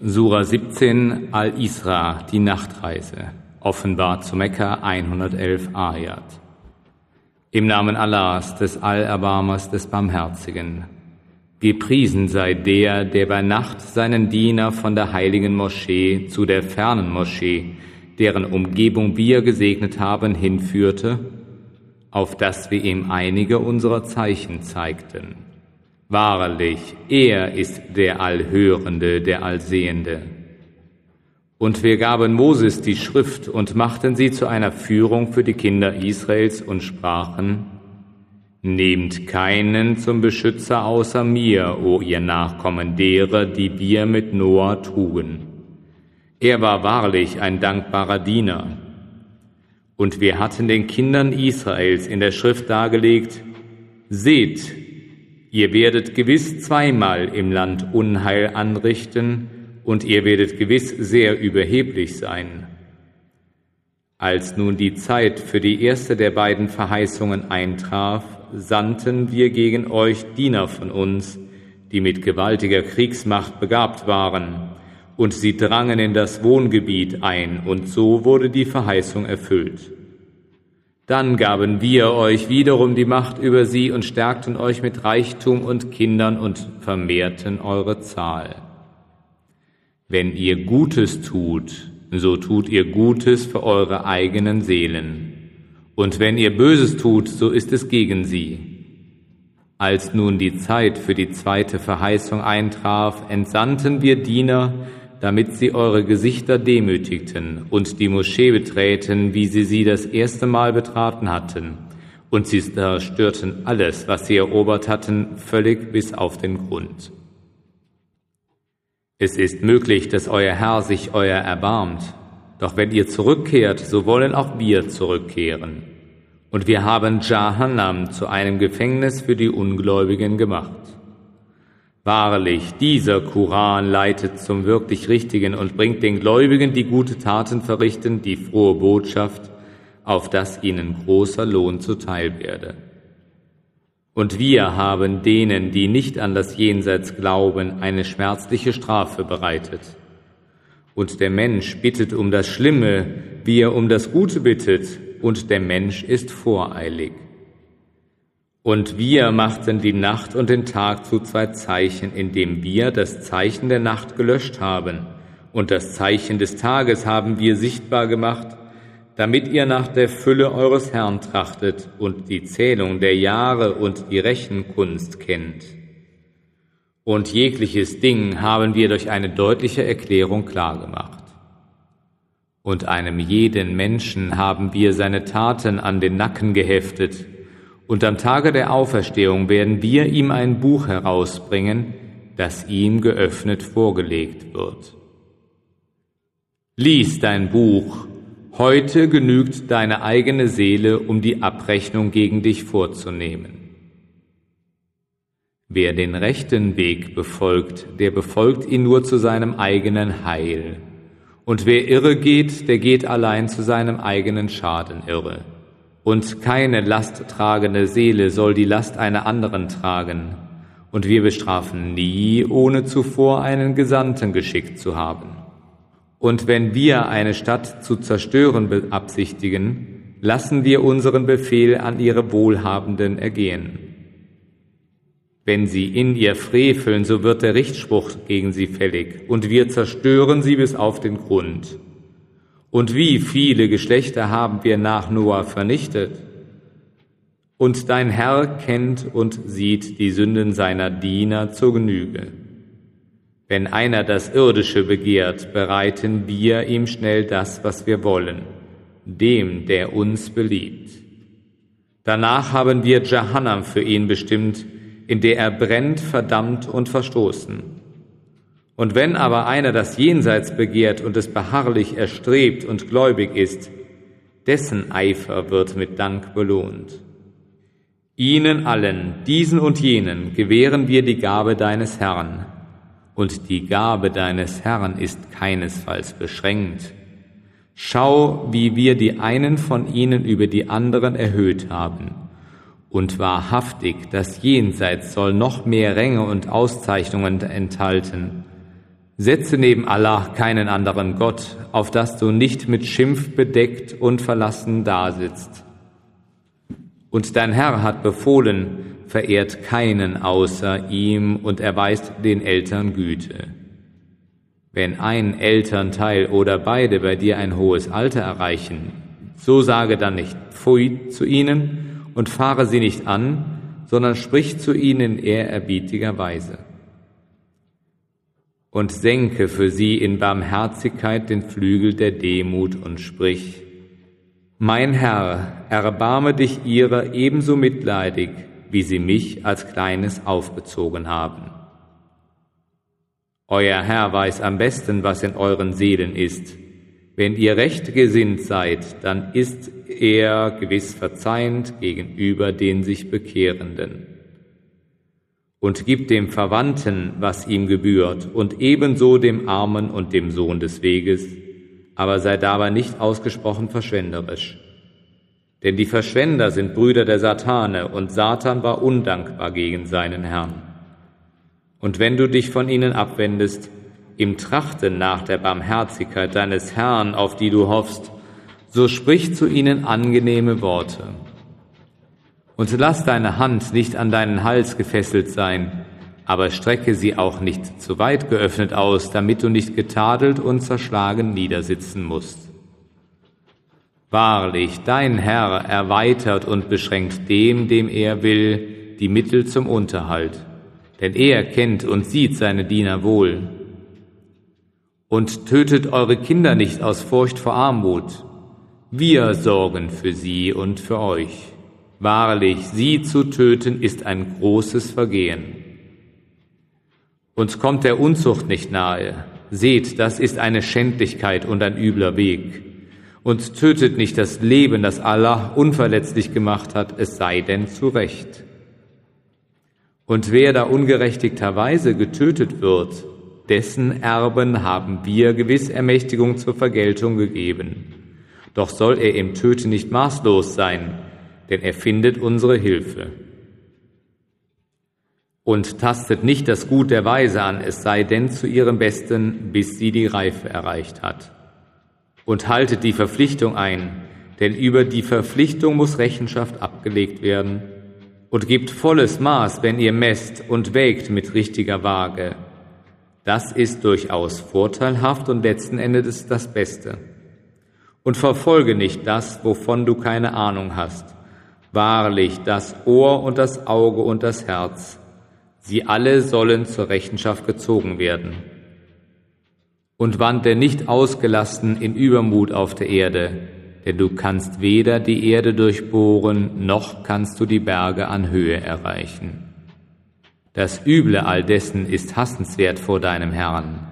Sura 17 Al-Isra, die Nachtreise. Offenbar zu Mekka 111 Ayat. Im Namen Allahs, des Allerbarmers, des Barmherzigen. Gepriesen sei der, der bei Nacht seinen Diener von der heiligen Moschee zu der fernen Moschee, deren Umgebung wir gesegnet haben, hinführte, auf dass wir ihm einige unserer Zeichen zeigten. Wahrlich, er ist der Allhörende, der Allsehende. Und wir gaben Moses die Schrift und machten sie zu einer Führung für die Kinder Israels und sprachen, Nehmt keinen zum Beschützer außer mir, o ihr Nachkommen derer, die wir mit Noah trugen. Er war wahrlich ein dankbarer Diener. Und wir hatten den Kindern Israels in der Schrift dargelegt, Seht, Ihr werdet gewiss zweimal im Land Unheil anrichten, und ihr werdet gewiss sehr überheblich sein. Als nun die Zeit für die erste der beiden Verheißungen eintraf, sandten wir gegen euch Diener von uns, die mit gewaltiger Kriegsmacht begabt waren, und sie drangen in das Wohngebiet ein, und so wurde die Verheißung erfüllt. Dann gaben wir euch wiederum die Macht über sie und stärkten euch mit Reichtum und Kindern und vermehrten eure Zahl. Wenn ihr Gutes tut, so tut ihr Gutes für eure eigenen Seelen. Und wenn ihr Böses tut, so ist es gegen sie. Als nun die Zeit für die zweite Verheißung eintraf, entsandten wir Diener, damit sie eure Gesichter demütigten und die Moschee beträten, wie sie sie das erste Mal betraten hatten. Und sie zerstörten alles, was sie erobert hatten, völlig bis auf den Grund. Es ist möglich, dass euer Herr sich euer erbarmt. Doch wenn ihr zurückkehrt, so wollen auch wir zurückkehren. Und wir haben Jahannam zu einem Gefängnis für die Ungläubigen gemacht. Wahrlich, dieser Koran leitet zum wirklich Richtigen und bringt den Gläubigen, die gute Taten verrichten, die frohe Botschaft, auf dass ihnen großer Lohn zuteil werde. Und wir haben denen, die nicht an das Jenseits glauben, eine schmerzliche Strafe bereitet. Und der Mensch bittet um das Schlimme, wie er um das Gute bittet, und der Mensch ist voreilig. Und wir machten die Nacht und den Tag zu zwei Zeichen, indem wir das Zeichen der Nacht gelöscht haben. Und das Zeichen des Tages haben wir sichtbar gemacht, damit ihr nach der Fülle eures Herrn trachtet und die Zählung der Jahre und die Rechenkunst kennt. Und jegliches Ding haben wir durch eine deutliche Erklärung klargemacht. Und einem jeden Menschen haben wir seine Taten an den Nacken geheftet, und am Tage der Auferstehung werden wir ihm ein Buch herausbringen, das ihm geöffnet vorgelegt wird. Lies dein Buch, heute genügt deine eigene Seele, um die Abrechnung gegen dich vorzunehmen. Wer den rechten Weg befolgt, der befolgt ihn nur zu seinem eigenen Heil. Und wer irre geht, der geht allein zu seinem eigenen Schaden irre und keine lasttragende Seele soll die Last einer anderen tragen, und wir bestrafen nie, ohne zuvor einen Gesandten geschickt zu haben. Und wenn wir eine Stadt zu zerstören beabsichtigen, lassen wir unseren Befehl an ihre Wohlhabenden ergehen. Wenn sie in ihr freveln, so wird der Richtspruch gegen sie fällig, und wir zerstören sie bis auf den Grund. Und wie viele Geschlechter haben wir nach Noah vernichtet? Und dein Herr kennt und sieht die Sünden seiner Diener zur Genüge. Wenn einer das Irdische begehrt, bereiten wir ihm schnell das, was wir wollen, dem, der uns beliebt. Danach haben wir Jahannam für ihn bestimmt, in der er brennt, verdammt und verstoßen. Und wenn aber einer das Jenseits begehrt und es beharrlich erstrebt und gläubig ist, dessen Eifer wird mit Dank belohnt. Ihnen allen, diesen und jenen, gewähren wir die Gabe deines Herrn, und die Gabe deines Herrn ist keinesfalls beschränkt. Schau, wie wir die einen von ihnen über die anderen erhöht haben. Und wahrhaftig, das Jenseits soll noch mehr Ränge und Auszeichnungen enthalten Setze neben Allah keinen anderen Gott, auf dass du nicht mit Schimpf bedeckt und verlassen dasitzt. Und dein Herr hat befohlen, verehrt keinen außer ihm und erweist den Eltern Güte. Wenn ein Elternteil oder beide bei dir ein hohes Alter erreichen, so sage dann nicht Pfui zu ihnen und fahre sie nicht an, sondern sprich zu ihnen ehrerbietiger Weise. Und senke für sie in Barmherzigkeit den Flügel der Demut und sprich, Mein Herr, erbarme dich ihrer ebenso mitleidig, wie sie mich als Kleines aufgezogen haben. Euer Herr weiß am besten, was in euren Seelen ist. Wenn ihr recht gesinnt seid, dann ist er gewiss verzeihend gegenüber den sich Bekehrenden. Und gibt dem Verwandten, was ihm gebührt, und ebenso dem Armen und dem Sohn des Weges, aber sei dabei nicht ausgesprochen verschwenderisch. Denn die Verschwender sind Brüder der Satane, und Satan war undankbar gegen seinen Herrn. Und wenn du dich von ihnen abwendest, im Trachten nach der Barmherzigkeit deines Herrn, auf die du hoffst, so sprich zu ihnen angenehme Worte. Und lass deine Hand nicht an deinen Hals gefesselt sein, aber strecke sie auch nicht zu weit geöffnet aus, damit du nicht getadelt und zerschlagen niedersitzen musst. Wahrlich, dein Herr erweitert und beschränkt dem, dem er will, die Mittel zum Unterhalt, denn er kennt und sieht seine Diener wohl. Und tötet eure Kinder nicht aus Furcht vor Armut. Wir sorgen für sie und für euch. Wahrlich, sie zu töten ist ein großes Vergehen. Uns kommt der Unzucht nicht nahe. Seht, das ist eine Schändlichkeit und ein übler Weg und tötet nicht das Leben, das Allah unverletzlich gemacht hat, es sei denn zu Recht. Und wer da ungerechtigterweise getötet wird, dessen Erben haben wir gewiss Ermächtigung zur Vergeltung gegeben. Doch soll er im Töten nicht maßlos sein, denn er findet unsere Hilfe. Und tastet nicht das Gut der Weise an, es sei denn zu ihrem Besten, bis sie die Reife erreicht hat und haltet die Verpflichtung ein, denn über die Verpflichtung muss Rechenschaft abgelegt werden. Und gebt volles Maß, wenn ihr messt und wägt mit richtiger Waage. Das ist durchaus vorteilhaft und letzten Endes das Beste. Und verfolge nicht das, wovon du keine Ahnung hast. Wahrlich, das Ohr und das Auge und das Herz, sie alle sollen zur Rechenschaft gezogen werden und wandle nicht ausgelassen in Übermut auf der Erde, denn du kannst weder die Erde durchbohren, noch kannst du die Berge an Höhe erreichen. Das Üble all dessen ist hassenswert vor deinem Herrn.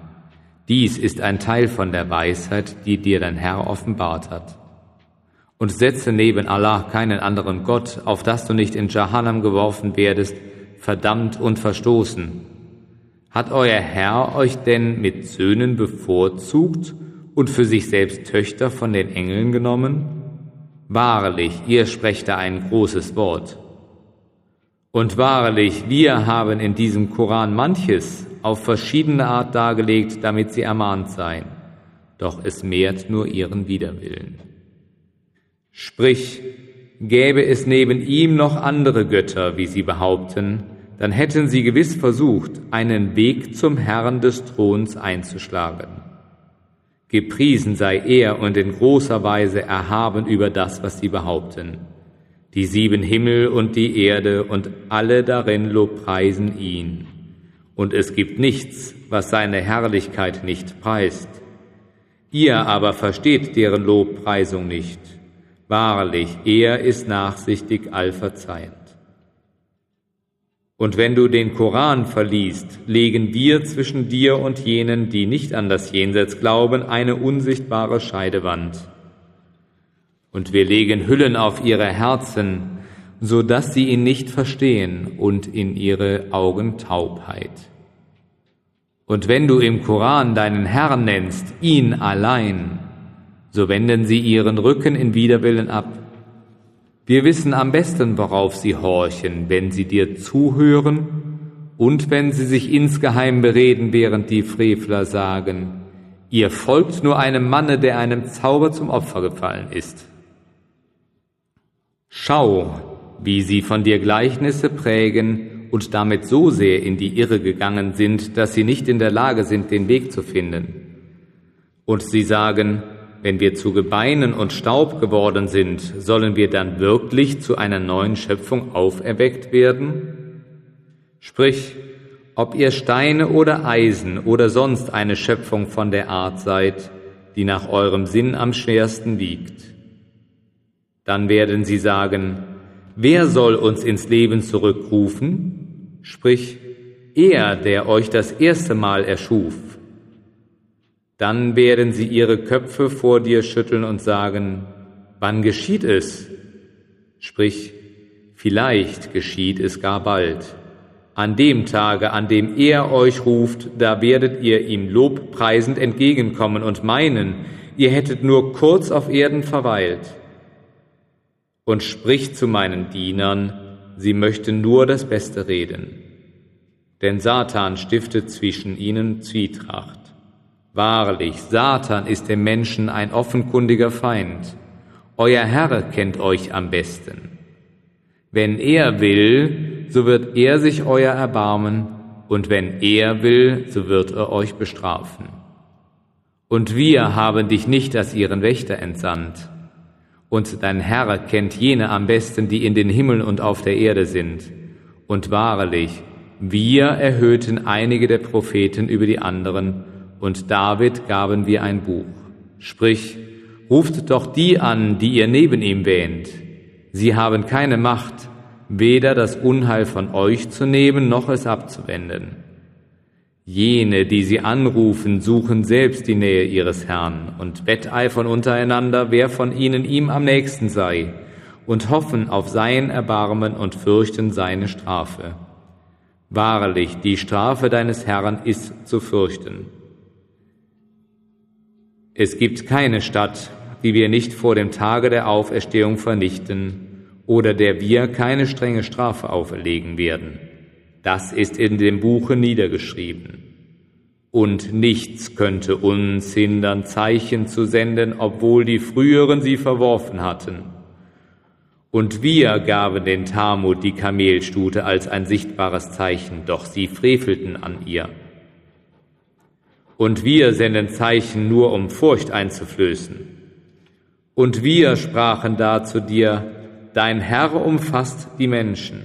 Dies ist ein Teil von der Weisheit, die dir dein Herr offenbart hat. Und setze neben Allah keinen anderen Gott, auf dass du nicht in Jahannam geworfen werdest, verdammt und verstoßen, hat euer Herr euch denn mit Söhnen bevorzugt und für sich selbst Töchter von den Engeln genommen? Wahrlich, ihr sprecht da ein großes Wort. Und wahrlich, wir haben in diesem Koran manches auf verschiedene Art dargelegt, damit sie ermahnt seien, doch es mehrt nur ihren Widerwillen. Sprich, gäbe es neben ihm noch andere Götter, wie sie behaupten, dann hätten sie gewiss versucht, einen Weg zum Herrn des Throns einzuschlagen. Gepriesen sei er und in großer Weise erhaben über das, was sie behaupten. Die sieben Himmel und die Erde und alle darin lobpreisen ihn. Und es gibt nichts, was seine Herrlichkeit nicht preist. Ihr aber versteht deren Lobpreisung nicht. Wahrlich, er ist nachsichtig allverzeihend. Und wenn du den Koran verliest, legen wir zwischen dir und jenen, die nicht an das Jenseits glauben, eine unsichtbare Scheidewand. Und wir legen Hüllen auf ihre Herzen, so dass sie ihn nicht verstehen und in ihre Augen Taubheit. Und wenn du im Koran deinen Herrn nennst, ihn allein, so wenden sie ihren Rücken in Widerwillen ab wir wissen am besten, worauf sie horchen, wenn sie dir zuhören Und wenn sie sich insgeheim bereden, während die Frevler sagen, ihr folgt nur einem Manne, der einem Zauber zum Opfer gefallen ist. Schau, wie sie von dir Gleichnisse prägen und damit so sehr in die Irre gegangen sind, dass sie nicht in der Lage sind, den Weg zu finden. Und sie sagen, wenn wir zu Gebeinen und Staub geworden sind, sollen wir dann wirklich zu einer neuen Schöpfung auferweckt werden? Sprich, ob ihr Steine oder Eisen oder sonst eine Schöpfung von der Art seid, die nach eurem Sinn am schwersten wiegt. Dann werden sie sagen, wer soll uns ins Leben zurückrufen? Sprich, er, der euch das erste Mal erschuf. Dann werden sie ihre Köpfe vor dir schütteln und sagen, wann geschieht es? Sprich, vielleicht geschieht es gar bald. An dem Tage, an dem er euch ruft, da werdet ihr ihm lobpreisend entgegenkommen und meinen, ihr hättet nur kurz auf Erden verweilt. Und spricht zu meinen Dienern, sie möchten nur das Beste reden. Denn Satan stiftet zwischen ihnen Zwietracht. Wahrlich, Satan ist dem Menschen ein offenkundiger Feind. Euer Herr kennt euch am besten. Wenn er will, so wird er sich euer erbarmen, und wenn er will, so wird er euch bestrafen. Und wir haben dich nicht als ihren Wächter entsandt. Und dein Herr kennt jene am besten, die in den Himmeln und auf der Erde sind. Und wahrlich, wir erhöhten einige der Propheten über die anderen, und David gaben wir ein Buch. Sprich, ruft doch die an, die ihr neben ihm wähnt. Sie haben keine Macht, weder das Unheil von euch zu nehmen, noch es abzuwenden. Jene, die sie anrufen, suchen selbst die Nähe ihres Herrn und wetteifern untereinander, wer von ihnen ihm am nächsten sei, und hoffen auf sein Erbarmen und fürchten seine Strafe. Wahrlich, die Strafe deines Herrn ist zu fürchten. Es gibt keine Stadt, die wir nicht vor dem Tage der Auferstehung vernichten oder der wir keine strenge Strafe auferlegen werden. Das ist in dem Buche niedergeschrieben. Und nichts könnte uns hindern, Zeichen zu senden, obwohl die früheren sie verworfen hatten. Und wir gaben den Talmud die Kamelstute als ein sichtbares Zeichen, doch sie frevelten an ihr. Und wir senden Zeichen nur, um Furcht einzuflößen. Und wir sprachen da zu dir, dein Herr umfasst die Menschen.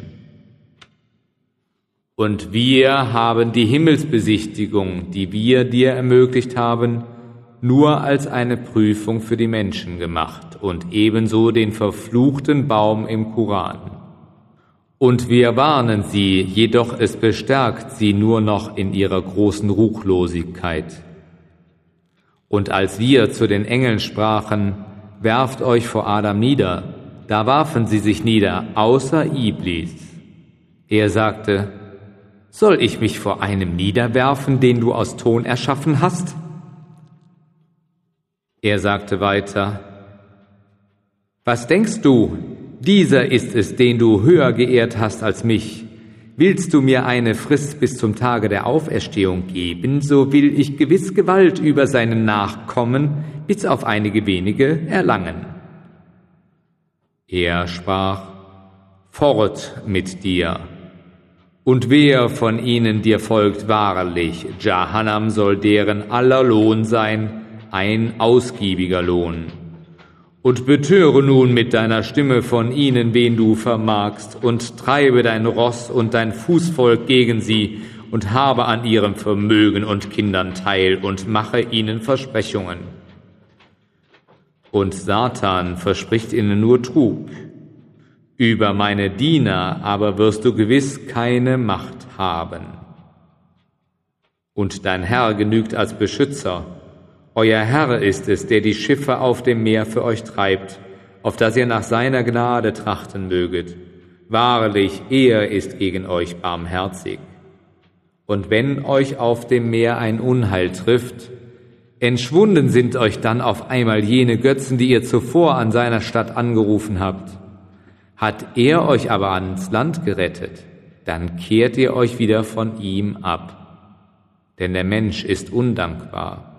Und wir haben die Himmelsbesichtigung, die wir dir ermöglicht haben, nur als eine Prüfung für die Menschen gemacht und ebenso den verfluchten Baum im Koran. Und wir warnen sie, jedoch es bestärkt sie nur noch in ihrer großen Ruchlosigkeit. Und als wir zu den Engeln sprachen, werft euch vor Adam nieder, da warfen sie sich nieder, außer Iblis. Er sagte, soll ich mich vor einem niederwerfen, den du aus Ton erschaffen hast? Er sagte weiter, was denkst du, dieser ist es, den du höher geehrt hast als mich. Willst du mir eine Frist bis zum Tage der Auferstehung geben, so will ich gewiss Gewalt über seinen Nachkommen bis auf einige wenige erlangen. Er sprach, Fort mit dir. Und wer von ihnen dir folgt wahrlich, Jahannam soll deren aller Lohn sein, ein ausgiebiger Lohn. Und betöre nun mit deiner Stimme von ihnen, wen du vermagst, und treibe dein Ross und dein Fußvolk gegen sie, und habe an ihrem Vermögen und Kindern teil, und mache ihnen Versprechungen. Und Satan verspricht ihnen nur Trug. Über meine Diener aber wirst du gewiss keine Macht haben. Und dein Herr genügt als Beschützer, euer Herr ist es, der die Schiffe auf dem Meer für euch treibt, auf dass ihr nach seiner Gnade trachten möget. Wahrlich, er ist gegen euch barmherzig. Und wenn euch auf dem Meer ein Unheil trifft, entschwunden sind euch dann auf einmal jene Götzen, die ihr zuvor an seiner Stadt angerufen habt. Hat er euch aber ans Land gerettet, dann kehrt ihr euch wieder von ihm ab. Denn der Mensch ist undankbar.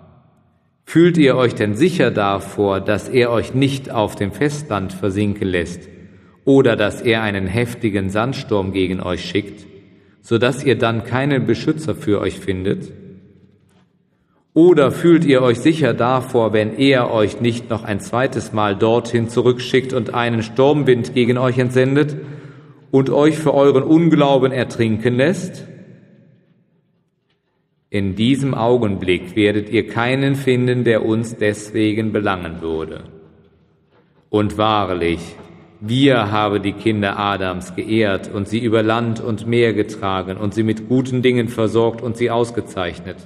Fühlt ihr euch denn sicher davor, dass er euch nicht auf dem Festland versinken lässt oder dass er einen heftigen Sandsturm gegen euch schickt, so dass ihr dann keinen Beschützer für euch findet? Oder fühlt ihr euch sicher davor, wenn er euch nicht noch ein zweites Mal dorthin zurückschickt und einen Sturmwind gegen euch entsendet und euch für euren Unglauben ertrinken lässt? In diesem Augenblick werdet ihr keinen finden, der uns deswegen belangen würde. Und wahrlich, wir haben die Kinder Adams geehrt und sie über Land und Meer getragen und sie mit guten Dingen versorgt und sie ausgezeichnet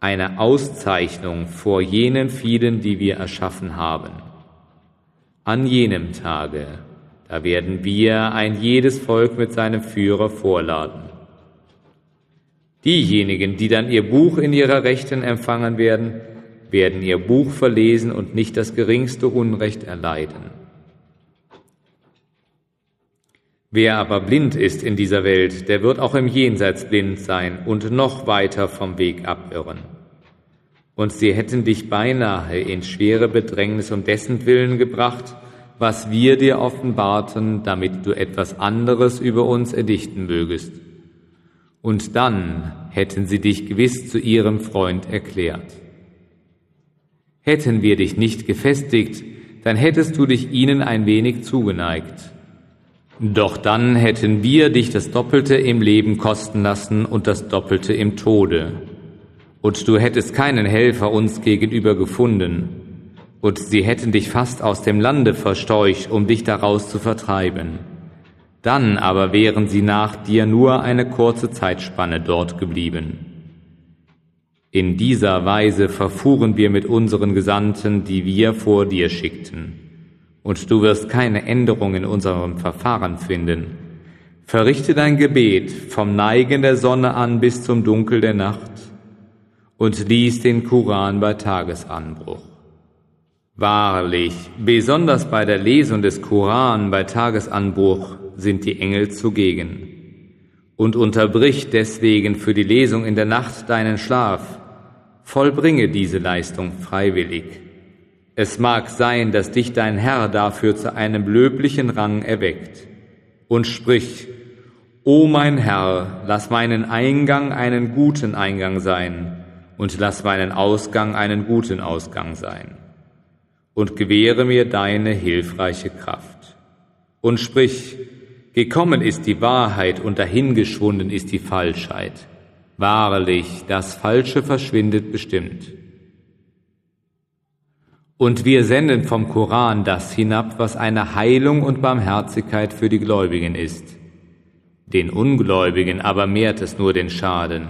eine Auszeichnung vor jenen vielen, die wir erschaffen haben. An jenem Tage, da werden wir ein jedes Volk mit seinem Führer vorladen. Diejenigen, die dann ihr Buch in ihrer Rechten empfangen werden, werden ihr Buch verlesen und nicht das geringste Unrecht erleiden. Wer aber blind ist in dieser Welt, der wird auch im Jenseits blind sein und noch weiter vom Weg abirren und sie hätten dich beinahe in schwere Bedrängnis um dessen Willen gebracht, was wir dir offenbarten, damit du etwas anderes über uns erdichten mögest. Und dann hätten sie dich gewiss zu ihrem Freund erklärt. Hätten wir dich nicht gefestigt, dann hättest du dich ihnen ein wenig zugeneigt. Doch dann hätten wir dich das Doppelte im Leben kosten lassen und das Doppelte im Tode und du hättest keinen Helfer uns gegenüber gefunden, und sie hätten dich fast aus dem Lande versteucht, um dich daraus zu vertreiben. Dann aber wären sie nach dir nur eine kurze Zeitspanne dort geblieben. In dieser Weise verfuhren wir mit unseren Gesandten, die wir vor dir schickten. Und du wirst keine Änderung in unserem Verfahren finden. Verrichte dein Gebet vom Neigen der Sonne an bis zum Dunkel der Nacht und lies den Koran bei Tagesanbruch. Wahrlich, besonders bei der Lesung des Koran bei Tagesanbruch sind die Engel zugegen. Und unterbrich deswegen für die Lesung in der Nacht deinen Schlaf. Vollbringe diese Leistung freiwillig. Es mag sein, dass dich dein Herr dafür zu einem löblichen Rang erweckt. Und sprich, O mein Herr, lass meinen Eingang einen guten Eingang sein und lass meinen Ausgang einen guten Ausgang sein. Und gewähre mir deine hilfreiche Kraft. Und sprich, gekommen ist die Wahrheit und dahingeschwunden ist die Falschheit. Wahrlich, das Falsche verschwindet bestimmt. Und wir senden vom Koran das hinab, was eine Heilung und Barmherzigkeit für die Gläubigen ist. Den Ungläubigen aber mehrt es nur den Schaden.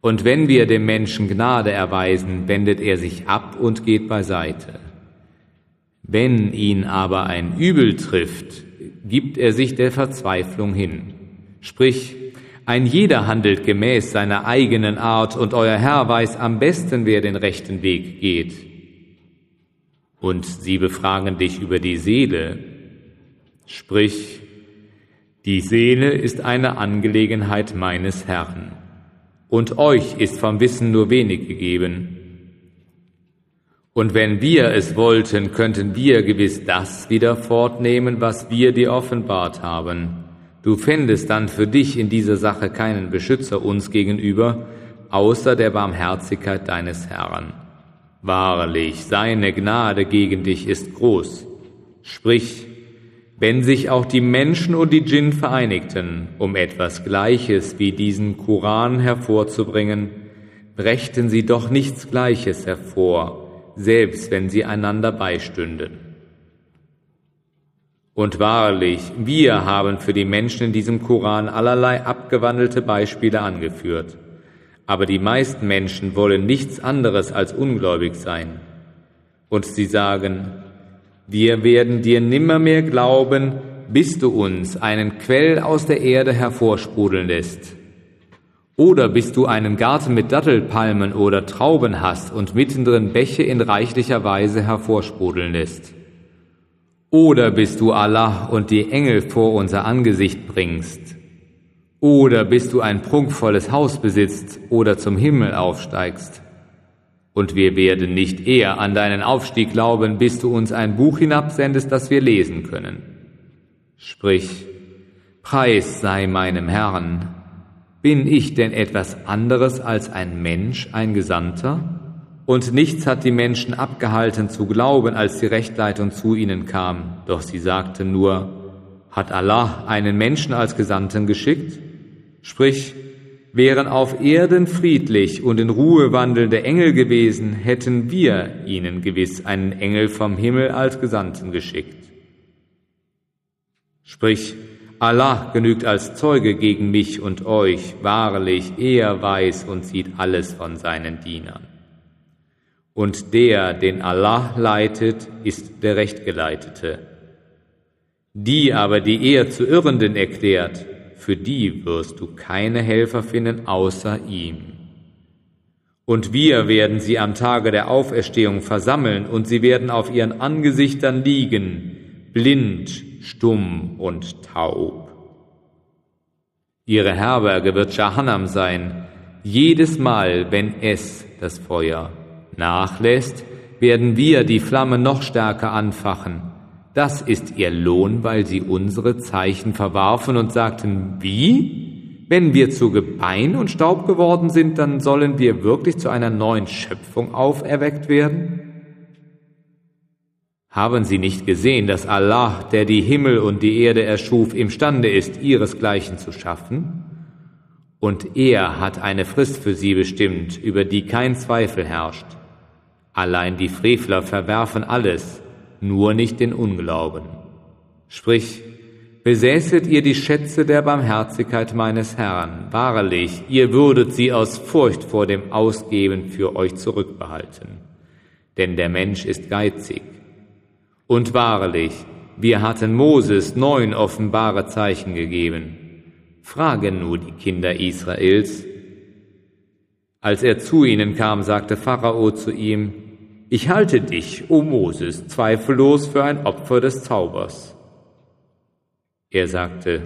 Und wenn wir dem Menschen Gnade erweisen, wendet er sich ab und geht beiseite. Wenn ihn aber ein Übel trifft, gibt er sich der Verzweiflung hin. Sprich, ein jeder handelt gemäß seiner eigenen Art und euer Herr weiß am besten, wer den rechten Weg geht. Und sie befragen dich über die Seele. Sprich, die Seele ist eine Angelegenheit meines Herrn und euch ist vom Wissen nur wenig gegeben. Und wenn wir es wollten, könnten wir gewiss das wieder fortnehmen, was wir dir offenbart haben. Du fändest dann für dich in dieser Sache keinen Beschützer uns gegenüber, außer der Barmherzigkeit deines Herrn. Wahrlich, seine Gnade gegen dich ist groß. Sprich, wenn sich auch die Menschen und die Djinn vereinigten, um etwas Gleiches wie diesen Koran hervorzubringen, brächten sie doch nichts Gleiches hervor, selbst wenn sie einander beistünden. Und wahrlich, wir haben für die Menschen in diesem Koran allerlei abgewandelte Beispiele angeführt. Aber die meisten Menschen wollen nichts anderes als ungläubig sein. Und sie sagen, wir werden dir nimmermehr glauben, bis du uns einen Quell aus der Erde hervorsprudeln lässt. Oder bis du einen Garten mit Dattelpalmen oder Trauben hast und mittendrin Bäche in reichlicher Weise hervorsprudeln lässt. Oder bist du Allah und die Engel vor unser Angesicht bringst? Oder bist du ein prunkvolles Haus besitzt oder zum Himmel aufsteigst? Und wir werden nicht eher an deinen Aufstieg glauben, bis du uns ein Buch hinabsendest, das wir lesen können. Sprich, Preis sei meinem Herrn. Bin ich denn etwas anderes als ein Mensch, ein Gesandter? Und nichts hat die Menschen abgehalten zu glauben, als die Rechtleitung zu ihnen kam. Doch sie sagten nur, hat Allah einen Menschen als Gesandten geschickt? Sprich, wären auf Erden friedlich und in Ruhe wandelnde Engel gewesen, hätten wir ihnen gewiss einen Engel vom Himmel als Gesandten geschickt. Sprich, Allah genügt als Zeuge gegen mich und euch, wahrlich, er weiß und sieht alles von seinen Dienern. Und der, den Allah leitet, ist der Rechtgeleitete. Die aber, die er zu Irrenden erklärt, für die wirst du keine Helfer finden außer ihm. Und wir werden sie am Tage der Auferstehung versammeln, und sie werden auf ihren Angesichtern liegen, blind, stumm und taub. Ihre Herberge wird Jahannam sein, jedes Mal, wenn es, das Feuer, nachlässt, werden wir die Flamme noch stärker anfachen. Das ist ihr Lohn, weil sie unsere Zeichen verwarfen und sagten, wie? Wenn wir zu Gebein und Staub geworden sind, dann sollen wir wirklich zu einer neuen Schöpfung auferweckt werden? Haben Sie nicht gesehen, dass Allah, der die Himmel und die Erde erschuf, imstande ist, ihresgleichen zu schaffen? Und er hat eine Frist für sie bestimmt, über die kein Zweifel herrscht. Allein die Frevler verwerfen alles, nur nicht den Unglauben. Sprich, besäßet ihr die Schätze der Barmherzigkeit meines Herrn, wahrlich, ihr würdet sie aus Furcht vor dem Ausgeben für euch zurückbehalten. Denn der Mensch ist geizig. Und wahrlich, wir hatten Moses neun offenbare Zeichen gegeben. Fragen nur die Kinder Israels. Als er zu ihnen kam, sagte Pharao zu ihm, ich halte dich, o Moses, zweifellos für ein Opfer des Zaubers. Er sagte,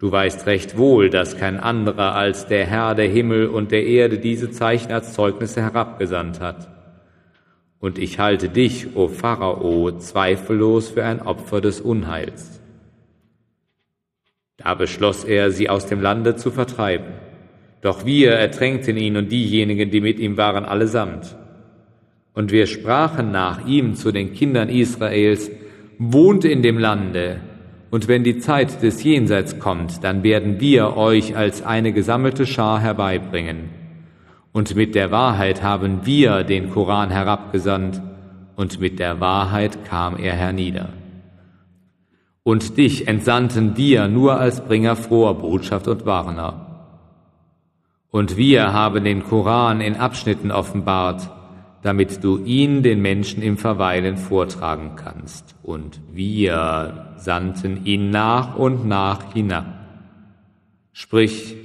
Du weißt recht wohl, dass kein anderer als der Herr der Himmel und der Erde diese Zeichen als Zeugnisse herabgesandt hat. Und ich halte dich, o Pharao, zweifellos für ein Opfer des Unheils. Da beschloss er, sie aus dem Lande zu vertreiben. Doch wir ertränkten ihn und diejenigen, die mit ihm waren, allesamt. Und wir sprachen nach ihm zu den Kindern Israels, wohnt in dem Lande, und wenn die Zeit des Jenseits kommt, dann werden wir euch als eine gesammelte Schar herbeibringen. Und mit der Wahrheit haben wir den Koran herabgesandt, und mit der Wahrheit kam er hernieder. Und dich entsandten wir nur als Bringer froher Botschaft und Warner. Und wir haben den Koran in Abschnitten offenbart, damit du ihn den Menschen im Verweilen vortragen kannst. Und wir sandten ihn nach und nach hinab. Sprich,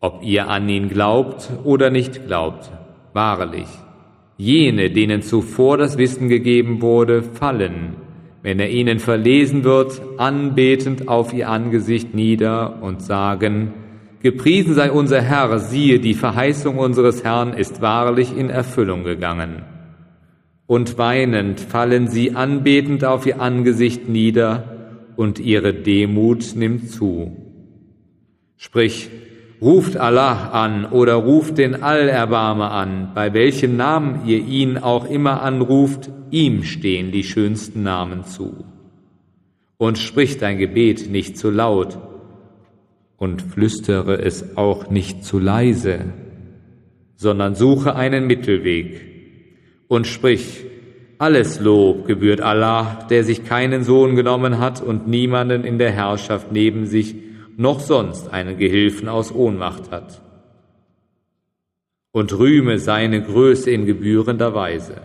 ob ihr an ihn glaubt oder nicht glaubt, wahrlich, jene, denen zuvor das Wissen gegeben wurde, fallen, wenn er ihnen verlesen wird, anbetend auf ihr Angesicht nieder und sagen, Gepriesen sei unser Herr, siehe, die Verheißung unseres Herrn ist wahrlich in Erfüllung gegangen. Und weinend fallen sie anbetend auf ihr Angesicht nieder, und ihre Demut nimmt zu. Sprich, ruft Allah an oder ruft den Allerbarmer an, bei welchem Namen ihr ihn auch immer anruft, ihm stehen die schönsten Namen zu. Und sprich dein Gebet nicht zu laut, und flüstere es auch nicht zu leise, sondern suche einen Mittelweg und sprich, alles Lob gebührt Allah, der sich keinen Sohn genommen hat und niemanden in der Herrschaft neben sich, noch sonst einen Gehilfen aus Ohnmacht hat. Und rühme seine Größe in gebührender Weise.